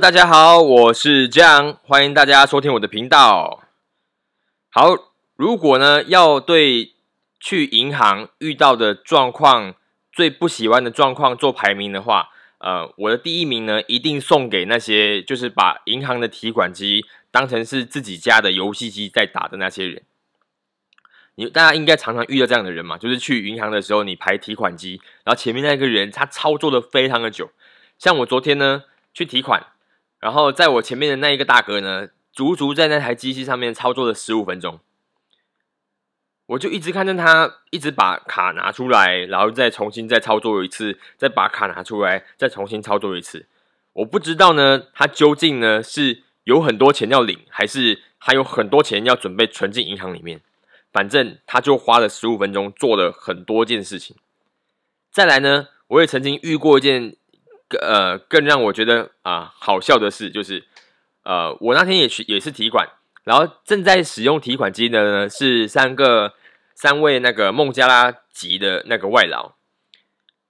大家好，我是江，欢迎大家收听我的频道。好，如果呢要对去银行遇到的状况最不喜欢的状况做排名的话，呃，我的第一名呢一定送给那些就是把银行的提款机当成是自己家的游戏机在打的那些人。你大家应该常常遇到这样的人嘛，就是去银行的时候你排提款机，然后前面那个人他操作的非常的久，像我昨天呢。去提款，然后在我前面的那一个大哥呢，足足在那台机器上面操作了十五分钟，我就一直看着他，一直把卡拿出来，然后再重新再操作一次，再把卡拿出来，再重新操作一次。我不知道呢，他究竟呢是有很多钱要领，还是还有很多钱要准备存进银行里面？反正他就花了十五分钟做了很多件事情。再来呢，我也曾经遇过一件。呃，更让我觉得啊好笑的是，就是呃，我那天也去也是提款，然后正在使用提款机的呢是三个三位那个孟加拉籍的那个外劳，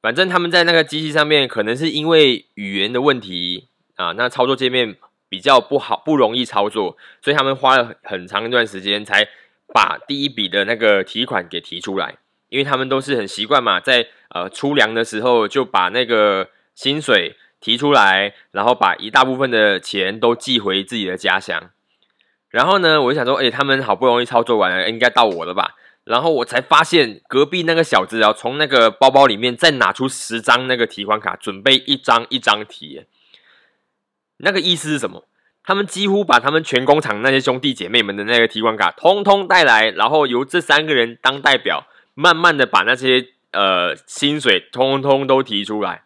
反正他们在那个机器上面，可能是因为语言的问题啊，那操作界面比较不好，不容易操作，所以他们花了很长一段时间才把第一笔的那个提款给提出来，因为他们都是很习惯嘛，在呃出粮的时候就把那个。薪水提出来，然后把一大部分的钱都寄回自己的家乡。然后呢，我就想说，哎，他们好不容易操作完了，应该到我了吧？然后我才发现，隔壁那个小子要从那个包包里面再拿出十张那个提款卡，准备一张一张提。那个意思是什么？他们几乎把他们全工厂那些兄弟姐妹们的那个提款卡通通带来，然后由这三个人当代表，慢慢的把那些呃薪水通通都提出来。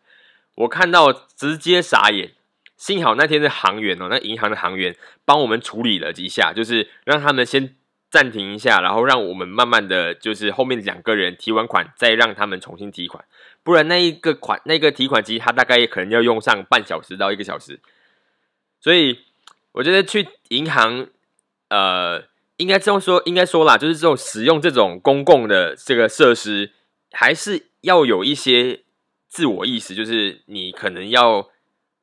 我看到直接傻眼，幸好那天的行员哦，那银行的行员帮我们处理了几下，就是让他们先暂停一下，然后让我们慢慢的就是后面两个人提完款，再让他们重新提款，不然那一个款那个提款机，它大概也可能要用上半小时到一个小时。所以我觉得去银行，呃，应该这么说，应该说啦，就是这种使用这种公共的这个设施，还是要有一些。自我意识就是你可能要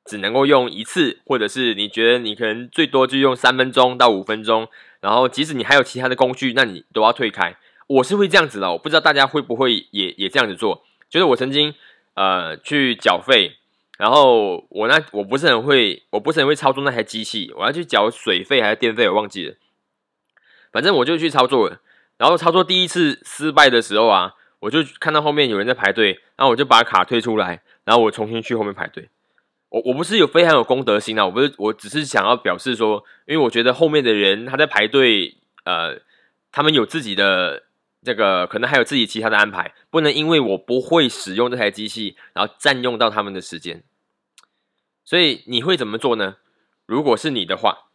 只能够用一次，或者是你觉得你可能最多就用三分钟到五分钟，然后即使你还有其他的工具，那你都要退开。我是会这样子的，我不知道大家会不会也也这样子做。就是我曾经呃去缴费，然后我那我不是很会，我不是很会操作那台机器，我要去缴水费还是电费，我忘记了。反正我就去操作了，然后操作第一次失败的时候啊。我就看到后面有人在排队，然后我就把卡推出来，然后我重新去后面排队。我我不是有非常有公德心啊，我不是，我只是想要表示说，因为我觉得后面的人他在排队，呃，他们有自己的这个，可能还有自己其他的安排，不能因为我不会使用这台机器，然后占用到他们的时间。所以你会怎么做呢？如果是你的话，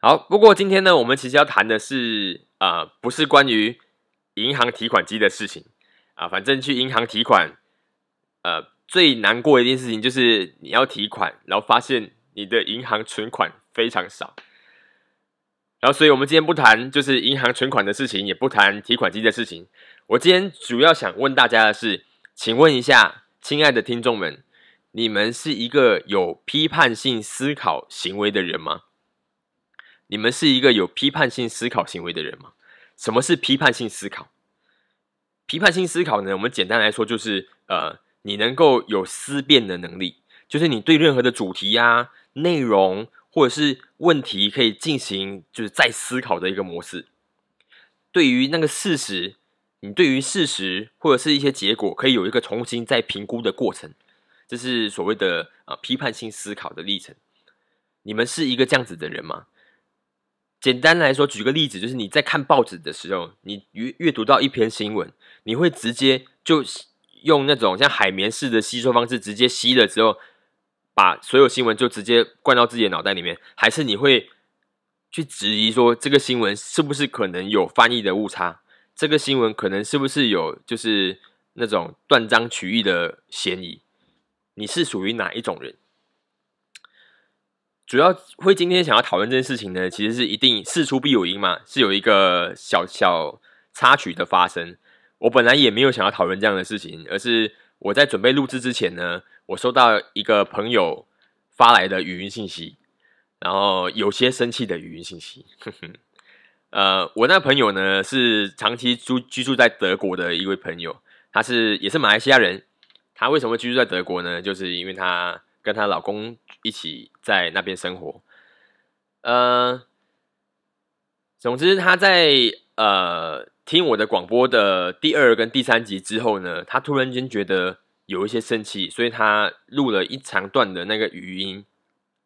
好。不过今天呢，我们其实要谈的是啊，不是关于。银行提款机的事情啊，反正去银行提款，呃，最难过的一件事情就是你要提款，然后发现你的银行存款非常少。然后，所以我们今天不谈就是银行存款的事情，也不谈提款机的事情。我今天主要想问大家的是，请问一下，亲爱的听众们，你们是一个有批判性思考行为的人吗？你们是一个有批判性思考行为的人吗？什么是批判性思考？批判性思考呢？我们简单来说就是，呃，你能够有思辨的能力，就是你对任何的主题呀、内容或者是问题，可以进行就是再思考的一个模式。对于那个事实，你对于事实或者是一些结果，可以有一个重新再评估的过程，这是所谓的呃批判性思考的历程。你们是一个这样子的人吗？简单来说，举个例子，就是你在看报纸的时候，你阅阅读到一篇新闻，你会直接就用那种像海绵式的吸收方式，直接吸了之后，把所有新闻就直接灌到自己的脑袋里面，还是你会去质疑说这个新闻是不是可能有翻译的误差？这个新闻可能是不是有就是那种断章取义的嫌疑？你是属于哪一种人？主要会今天想要讨论这件事情呢，其实是一定事出必有因嘛，是有一个小小插曲的发生。我本来也没有想要讨论这样的事情，而是我在准备录制之前呢，我收到一个朋友发来的语音信息，然后有些生气的语音信息。呃，我那朋友呢是长期住居住在德国的一位朋友，他是也是马来西亚人。他为什么居住在德国呢？就是因为他跟她老公一起在那边生活。呃，总之他在呃听我的广播的第二跟第三集之后呢，他突然间觉得有一些生气，所以他录了一长段的那个语音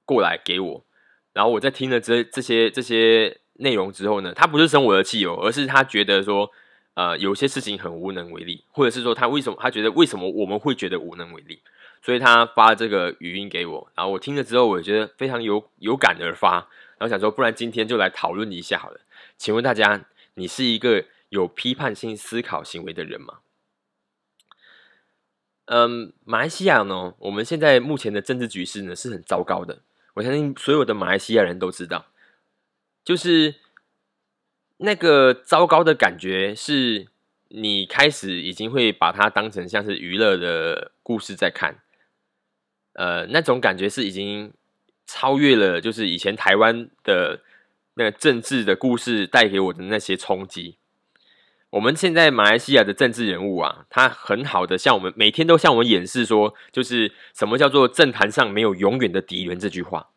过来给我。然后我在听了这这些这些。内容之后呢，他不是生我的气哦，而是他觉得说，呃，有些事情很无能为力，或者是说他为什么他觉得为什么我们会觉得无能为力，所以他发这个语音给我，然后我听了之后，我觉得非常有有感而发，然后想说，不然今天就来讨论一下好了。请问大家，你是一个有批判性思考行为的人吗？嗯，马来西亚呢，我们现在目前的政治局势呢是很糟糕的，我相信所有的马来西亚人都知道。就是那个糟糕的感觉，是你开始已经会把它当成像是娱乐的故事在看，呃，那种感觉是已经超越了，就是以前台湾的那个政治的故事带给我的那些冲击。我们现在马来西亚的政治人物啊，他很好的向我们每天都向我们演示说，就是什么叫做政坛上没有永远的敌人这句话。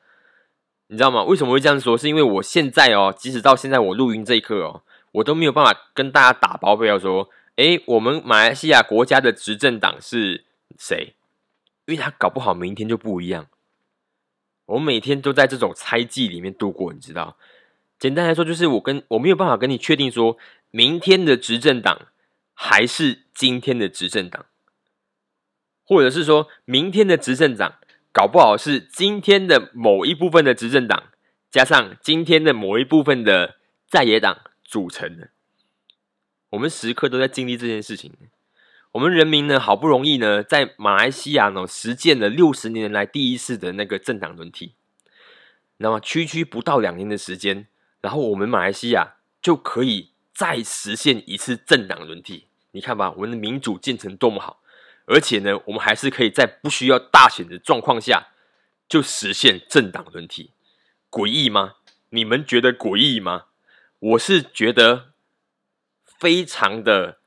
你知道吗？为什么会这样说？是因为我现在哦，即使到现在我录音这一刻哦，我都没有办法跟大家打包票说，诶，我们马来西亚国家的执政党是谁？因为他搞不好明天就不一样。我每天都在这种猜忌里面度过，你知道？简单来说，就是我跟我没有办法跟你确定说，明天的执政党还是今天的执政党，或者是说明天的执政党。搞不好是今天的某一部分的执政党，加上今天的某一部分的在野党组成的。我们时刻都在经历这件事情。我们人民呢，好不容易呢，在马来西亚呢实践了六十年来第一次的那个政党轮替。那么区区不到两年的时间，然后我们马来西亚就可以再实现一次政党轮替。你看吧，我们的民主进程多么好！而且呢，我们还是可以在不需要大选的状况下就实现政党轮替，诡异吗？你们觉得诡异吗？我是觉得非常的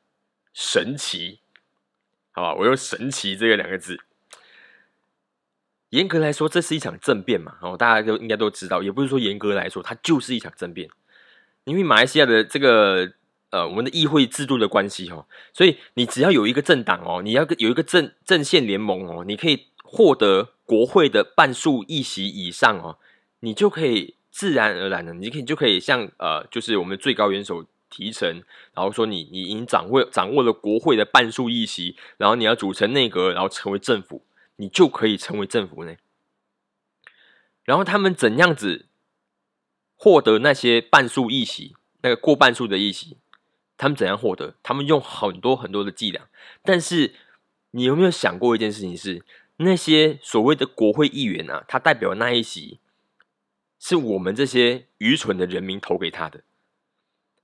神奇，好吧？我用“神奇”这个两个字。严格来说，这是一场政变嘛？哦，大家都应该都知道，也不是说严格来说，它就是一场政变，因为马来西亚的这个。呃，我们的议会制度的关系哦，所以你只要有一个政党哦，你要有一个政政线联盟哦，你可以获得国会的半数议席以上哦，你就可以自然而然的，你可以就可以像呃，就是我们最高元首提成，然后说你你已经掌握掌握了国会的半数议席，然后你要组成内阁，然后成为政府，你就可以成为政府呢。然后他们怎样子获得那些半数议席，那个过半数的议席？他们怎样获得？他们用很多很多的伎俩，但是你有没有想过一件事情？是那些所谓的国会议员啊，他代表那一席，是我们这些愚蠢的人民投给他的。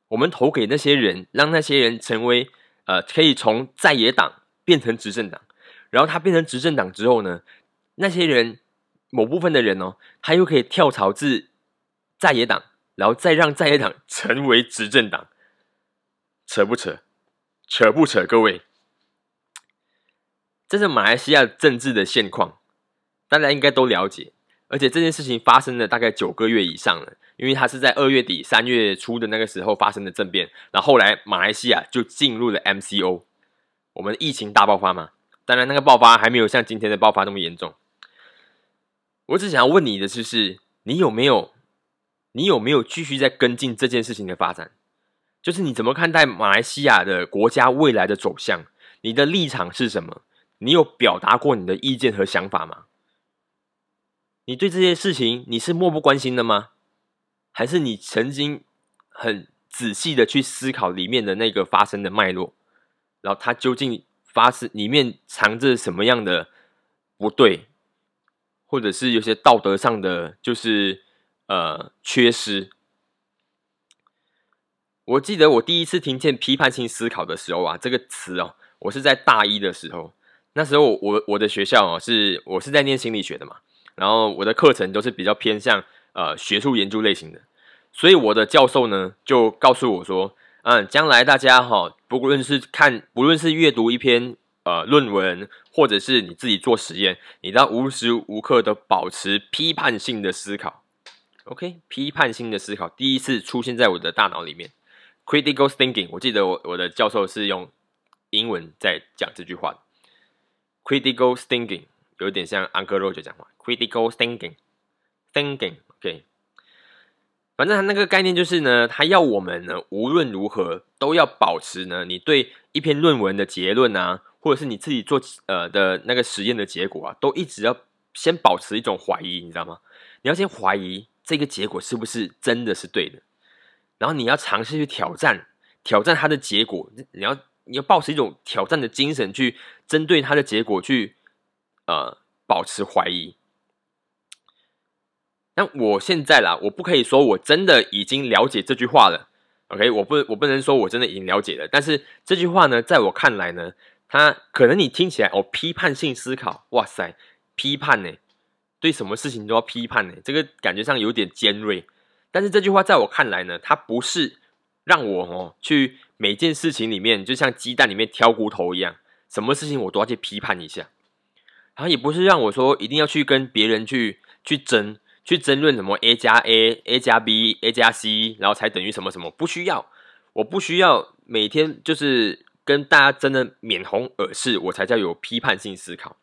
我们投给那些人，让那些人成为呃，可以从在野党变成执政党。然后他变成执政党之后呢，那些人某部分的人哦，他又可以跳槽至在野党，然后再让在野党成为执政党。扯不扯？扯不扯？各位，这是马来西亚政治的现况，大家应该都了解。而且这件事情发生了大概九个月以上了，因为它是在二月底三月初的那个时候发生的政变。然后后来马来西亚就进入了 MCO，我们疫情大爆发嘛。当然，那个爆发还没有像今天的爆发那么严重。我只想要问你的就是，你有没有，你有没有继续在跟进这件事情的发展？就是你怎么看待马来西亚的国家未来的走向？你的立场是什么？你有表达过你的意见和想法吗？你对这些事情你是漠不关心的吗？还是你曾经很仔细的去思考里面的那个发生的脉络，然后它究竟发生里面藏着什么样的不对，或者是有些道德上的就是呃缺失？我记得我第一次听见批判性思考的时候啊，这个词哦，我是在大一的时候。那时候我我的学校哦，是我是在念心理学的嘛。然后我的课程都是比较偏向呃学术研究类型的，所以我的教授呢就告诉我说，嗯，将来大家哈，不论是看，不论是阅读一篇呃论文，或者是你自己做实验，你都要无时无刻的保持批判性的思考。OK，批判性的思考第一次出现在我的大脑里面，critical thinking。我记得我我的教授是用英文在讲这句话，critical thinking 有点像 Uncle Roger 讲话，critical thinking，thinking，OK。反正他那个概念就是呢，他要我们呢无论如何都要保持呢，你对一篇论文的结论啊，或者是你自己做呃的那个实验的结果啊，都一直要先保持一种怀疑，你知道吗？你要先怀疑。这个结果是不是真的是对的？然后你要尝试去挑战，挑战它的结果。你要你要保持一种挑战的精神，去针对它的结果去呃保持怀疑。那我现在啦，我不可以说我真的已经了解这句话了。OK，我不我不能说我真的已经了解了。但是这句话呢，在我看来呢，它可能你听起来哦，批判性思考，哇塞，批判呢。对什么事情都要批判呢？这个感觉上有点尖锐。但是这句话在我看来呢，它不是让我哦去每件事情里面就像鸡蛋里面挑骨头一样，什么事情我都要去批判一下。然后也不是让我说一定要去跟别人去去争，去争论什么 A 加 A，A 加 B，A 加 C，然后才等于什么什么，不需要。我不需要每天就是跟大家争的面红耳赤，我才叫有批判性思考。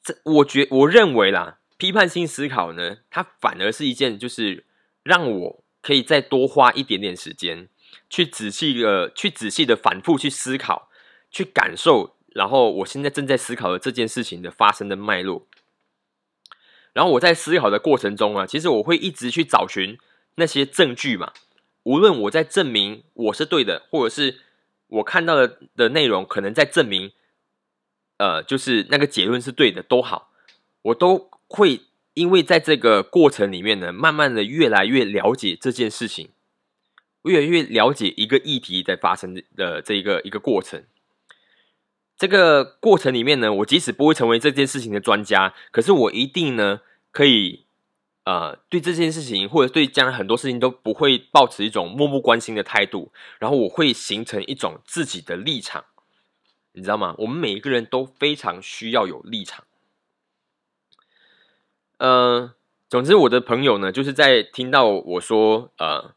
这我觉我认为啦，批判性思考呢，它反而是一件就是让我可以再多花一点点时间，去仔细的去仔细的反复去思考，去感受，然后我现在正在思考的这件事情的发生的脉络。然后我在思考的过程中啊，其实我会一直去找寻那些证据嘛，无论我在证明我是对的，或者是我看到的的内容可能在证明。呃，就是那个结论是对的，都好，我都会因为在这个过程里面呢，慢慢的越来越了解这件事情，越来越了解一个议题在发生的这一个一个过程。这个过程里面呢，我即使不会成为这件事情的专家，可是我一定呢可以，呃，对这件事情或者对将来很多事情都不会抱持一种漠不关心的态度，然后我会形成一种自己的立场。你知道吗？我们每一个人都非常需要有立场。呃，总之，我的朋友呢，就是在听到我说，呃，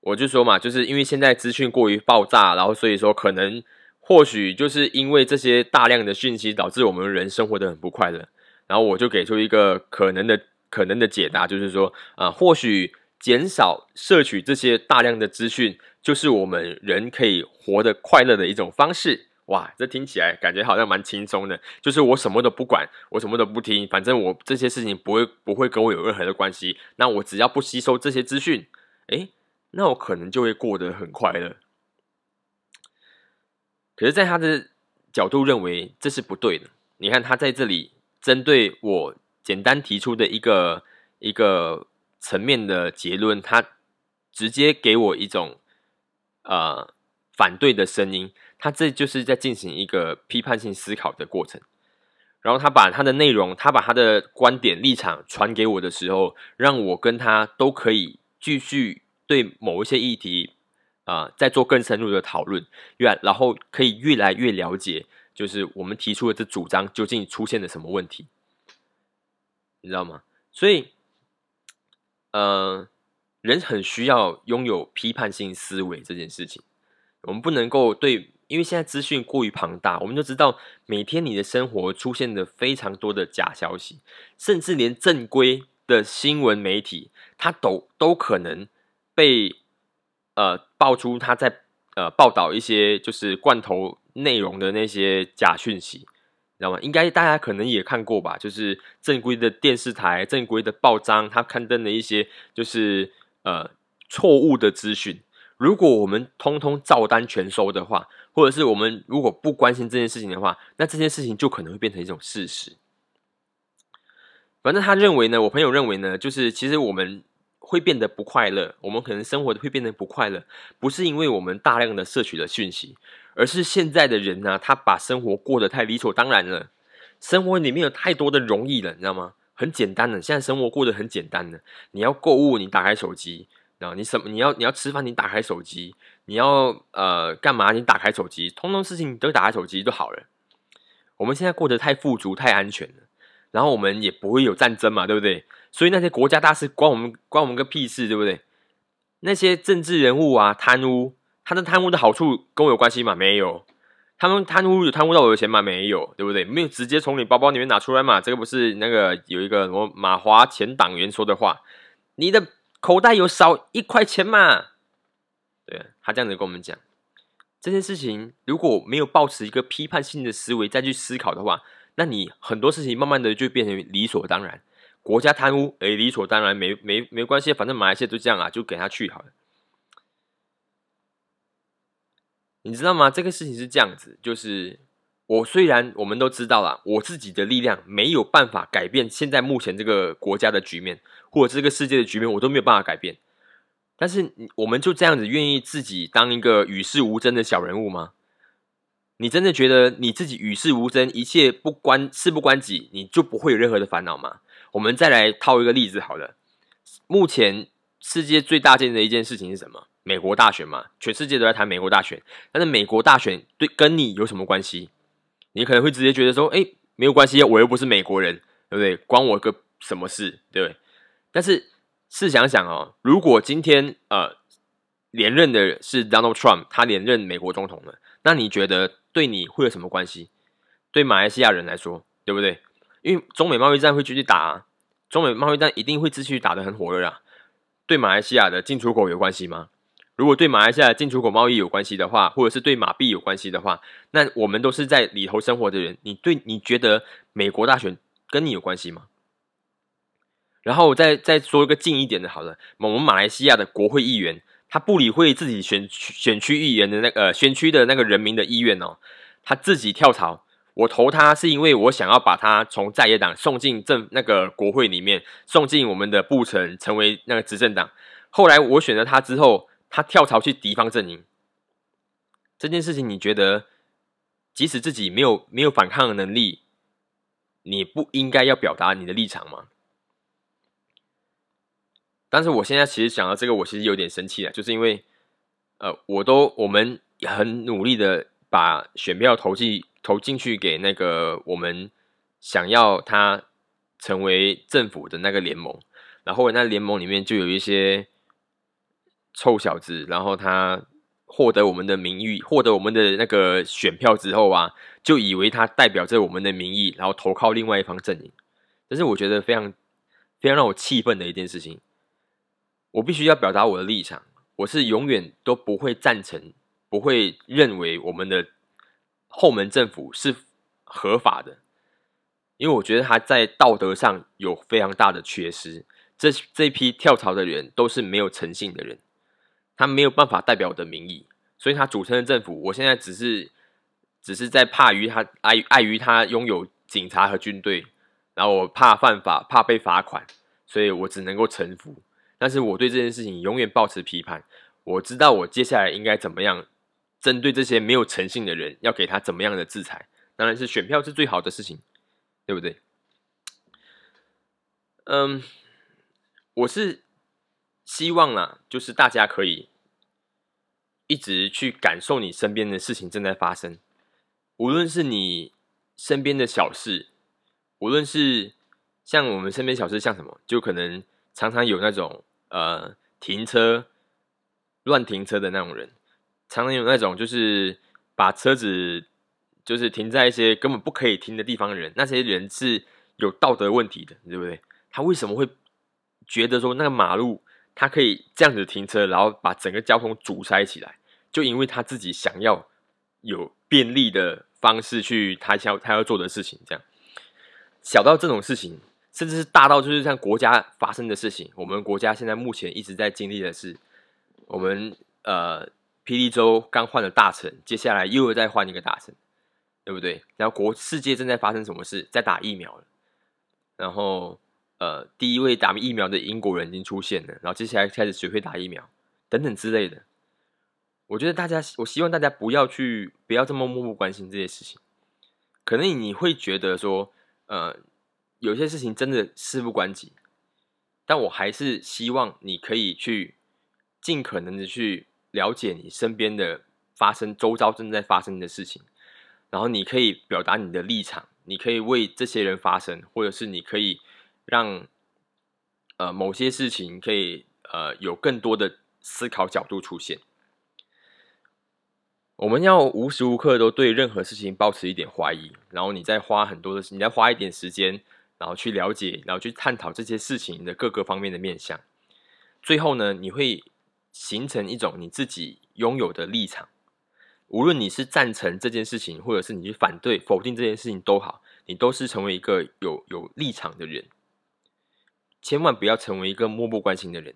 我就说嘛，就是因为现在资讯过于爆炸，然后所以说可能或许就是因为这些大量的讯息，导致我们人生活的很不快乐。然后我就给出一个可能的可能的解答，就是说，啊，或许减少摄取这些大量的资讯，就是我们人可以活得快乐的一种方式。哇，这听起来感觉好像蛮轻松的，就是我什么都不管，我什么都不听，反正我这些事情不会不会跟我有任何的关系。那我只要不吸收这些资讯，哎，那我可能就会过得很快乐。可是，在他的角度认为这是不对的。你看，他在这里针对我简单提出的一个一个层面的结论，他直接给我一种呃反对的声音。他这就是在进行一个批判性思考的过程，然后他把他的内容，他把他的观点立场传给我的时候，让我跟他都可以继续对某一些议题啊，再做更深入的讨论，越然后可以越来越了解，就是我们提出的这主张究竟出现了什么问题，你知道吗？所以，呃，人很需要拥有批判性思维这件事情，我们不能够对。因为现在资讯过于庞大，我们就知道每天你的生活出现的非常多的假消息，甚至连正规的新闻媒体，它都都可能被呃爆出他在呃报道一些就是罐头内容的那些假讯息，知道吗？应该大家可能也看过吧？就是正规的电视台、正规的报章，它刊登的一些就是呃错误的资讯。如果我们通通照单全收的话，或者是我们如果不关心这件事情的话，那这件事情就可能会变成一种事实。反正他认为呢，我朋友认为呢，就是其实我们会变得不快乐，我们可能生活会变得不快乐，不是因为我们大量的摄取了讯息，而是现在的人呢，他把生活过得太理所当然了。生活里面有太多的容易了，你知道吗？很简单的，现在生活过得很简单的。你要购物，你打开手机，然后你什么？你要你要吃饭，你打开手机，你要呃干嘛？你打开手机，通通事情都打开手机就好了。我们现在过得太富足、太安全了，然后我们也不会有战争嘛，对不对？所以那些国家大事关我们关我们个屁事，对不对？那些政治人物啊，贪污，他的贪污的好处跟我有关系吗？没有。他们贪污有贪污到我的钱吗？没有，对不对？没有直接从你包包里面拿出来嘛？这个不是那个有一个什么马华前党员说的话？你的口袋有少一块钱嘛？对他这样子跟我们讲这件事情，如果没有保持一个批判性的思维再去思考的话，那你很多事情慢慢的就变成理所当然。国家贪污，诶，理所当然，没没没关系，反正马来西亚都这样啊，就给他去好了。你知道吗？这个事情是这样子，就是我虽然我们都知道了，我自己的力量没有办法改变现在目前这个国家的局面，或者这个世界的局面，我都没有办法改变。但是，我们就这样子愿意自己当一个与世无争的小人物吗？你真的觉得你自己与世无争，一切不关事不关己，你就不会有任何的烦恼吗？我们再来套一个例子，好了，目前世界最大件的一件事情是什么？美国大选嘛，全世界都在谈美国大选，但是美国大选对跟你有什么关系？你可能会直接觉得说，哎，没有关系，我又不是美国人，对不对？关我个什么事，对不对？但是试想想哦，如果今天呃连任的是 Donald Trump，他连任美国总统了，那你觉得对你会有什么关系？对马来西亚人来说，对不对？因为中美贸易战会继续打，中美贸易战一定会继续打的很火热啊。对马来西亚的进出口有关系吗？如果对马来西亚进出口贸易有关系的话，或者是对马币有关系的话，那我们都是在里头生活的人。你对你觉得美国大选跟你有关系吗？然后我再再说一个近一点的，好了，我们马来西亚的国会议员，他不理会自己选选区议员的那个选区的那个人民的意愿哦，他自己跳槽。我投他是因为我想要把他从在野党送进政那个国会里面，送进我们的部城，成为那个执政党。后来我选择他之后。他跳槽去敌方阵营，这件事情你觉得，即使自己没有没有反抗的能力，你不应该要表达你的立场吗？但是我现在其实想到这个，我其实有点生气了，就是因为，呃，我都我们很努力的把选票投进投进去给那个我们想要他成为政府的那个联盟，然后那联盟里面就有一些。臭小子，然后他获得我们的名誉，获得我们的那个选票之后啊，就以为他代表着我们的名义，然后投靠另外一方阵营。这是我觉得非常非常让我气愤的一件事情。我必须要表达我的立场，我是永远都不会赞成，不会认为我们的后门政府是合法的，因为我觉得他在道德上有非常大的缺失。这这批跳槽的人都是没有诚信的人。他没有办法代表我的民意，所以他组成的政府，我现在只是只是在怕于他碍碍于他拥有警察和军队，然后我怕犯法，怕被罚款，所以我只能够臣服。但是我对这件事情永远保持批判。我知道我接下来应该怎么样针对这些没有诚信的人，要给他怎么样的制裁？当然是选票是最好的事情，对不对？嗯，我是。希望啦，就是大家可以一直去感受你身边的事情正在发生，无论是你身边的小事，无论是像我们身边小事，像什么，就可能常常有那种呃停车乱停车的那种人，常常有那种就是把车子就是停在一些根本不可以停的地方的人，那些人是有道德问题的，对不对？他为什么会觉得说那个马路？他可以这样子停车，然后把整个交通阻塞起来，就因为他自己想要有便利的方式去他想他要做的事情。这样小到这种事情，甚至是大到就是像国家发生的事情。我们国家现在目前一直在经历的是，我们呃霹雳州刚换了大臣，接下来又再换一个大臣，对不对？然后国世界正在发生什么事，在打疫苗了，然后。呃，第一位打疫苗的英国人已经出现了，然后接下来开始学会打疫苗，等等之类的。我觉得大家，我希望大家不要去，不要这么漠不关心这些事情。可能你会觉得说，呃，有些事情真的事不关己，但我还是希望你可以去尽可能的去了解你身边的发生、周遭正在发生的事情，然后你可以表达你的立场，你可以为这些人发声，或者是你可以让呃某些事情可以呃有更多的思考角度出现。我们要无时无刻都对任何事情保持一点怀疑，然后你再花很多的，你再花一点时间，然后去了解，然后去探讨这些事情的各个方面的面向。最后呢，你会形成一种你自己拥有的立场。无论你是赞成这件事情，或者是你去反对、否定这件事情都好，你都是成为一个有有立场的人。千万不要成为一个漠不关心的人。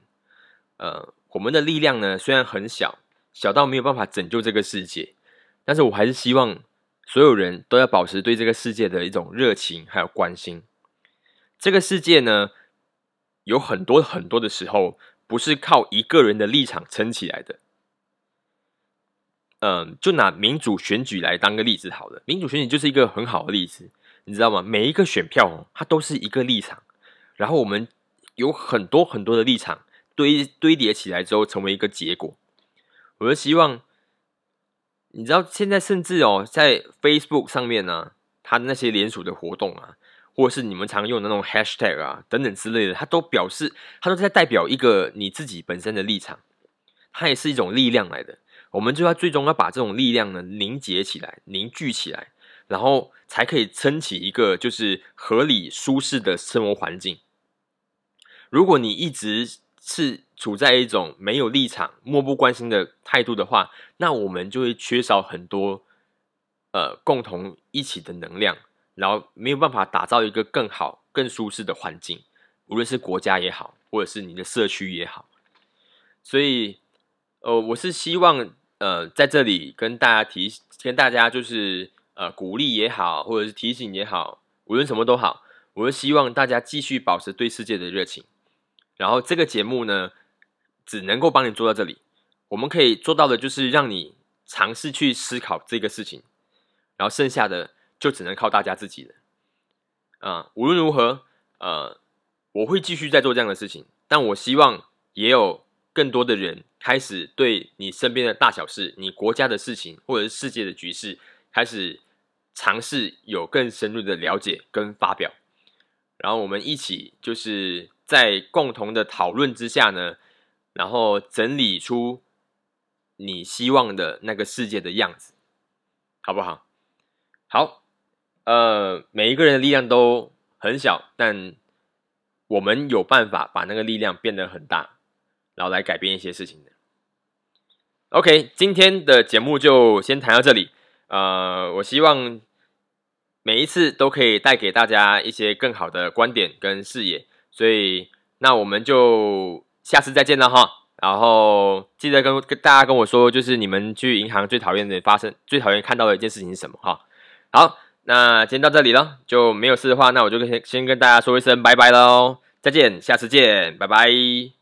呃，我们的力量呢，虽然很小。小到没有办法拯救这个世界，但是我还是希望所有人都要保持对这个世界的一种热情还有关心。这个世界呢，有很多很多的时候不是靠一个人的立场撑起来的。嗯，就拿民主选举来当个例子好了，民主选举就是一个很好的例子，你知道吗？每一个选票它都是一个立场，然后我们有很多很多的立场堆堆叠起来之后，成为一个结果。我就希望，你知道，现在甚至哦，在 Facebook 上面呢，它那些联署的活动啊，或是你们常用的那种 Hashtag 啊等等之类的，它都表示，它都在代表一个你自己本身的立场，它也是一种力量来的。我们就要最终要把这种力量呢凝结起来、凝聚起来，然后才可以撑起一个就是合理舒适的生活环境。如果你一直是处在一种没有立场、漠不关心的态度的话，那我们就会缺少很多呃共同一起的能量，然后没有办法打造一个更好、更舒适的环境，无论是国家也好，或者是你的社区也好。所以，呃，我是希望呃在这里跟大家提、跟大家就是呃鼓励也好，或者是提醒也好，无论什么都好，我是希望大家继续保持对世界的热情。然后这个节目呢，只能够帮你做到这里。我们可以做到的，就是让你尝试去思考这个事情，然后剩下的就只能靠大家自己了。啊，无论如何，呃，我会继续在做这样的事情，但我希望也有更多的人开始对你身边的大小事、你国家的事情，或者是世界的局势，开始尝试有更深入的了解跟发表。然后我们一起就是。在共同的讨论之下呢，然后整理出你希望的那个世界的样子，好不好？好，呃，每一个人的力量都很小，但我们有办法把那个力量变得很大，然后来改变一些事情的。OK，今天的节目就先谈到这里。呃，我希望每一次都可以带给大家一些更好的观点跟视野。所以，那我们就下次再见了哈。然后记得跟跟大家跟我说，就是你们去银行最讨厌的发生、最讨厌看到的一件事情是什么哈。好，那今天到这里了，就没有事的话，那我就先先跟大家说一声拜拜喽，再见，下次见，拜拜。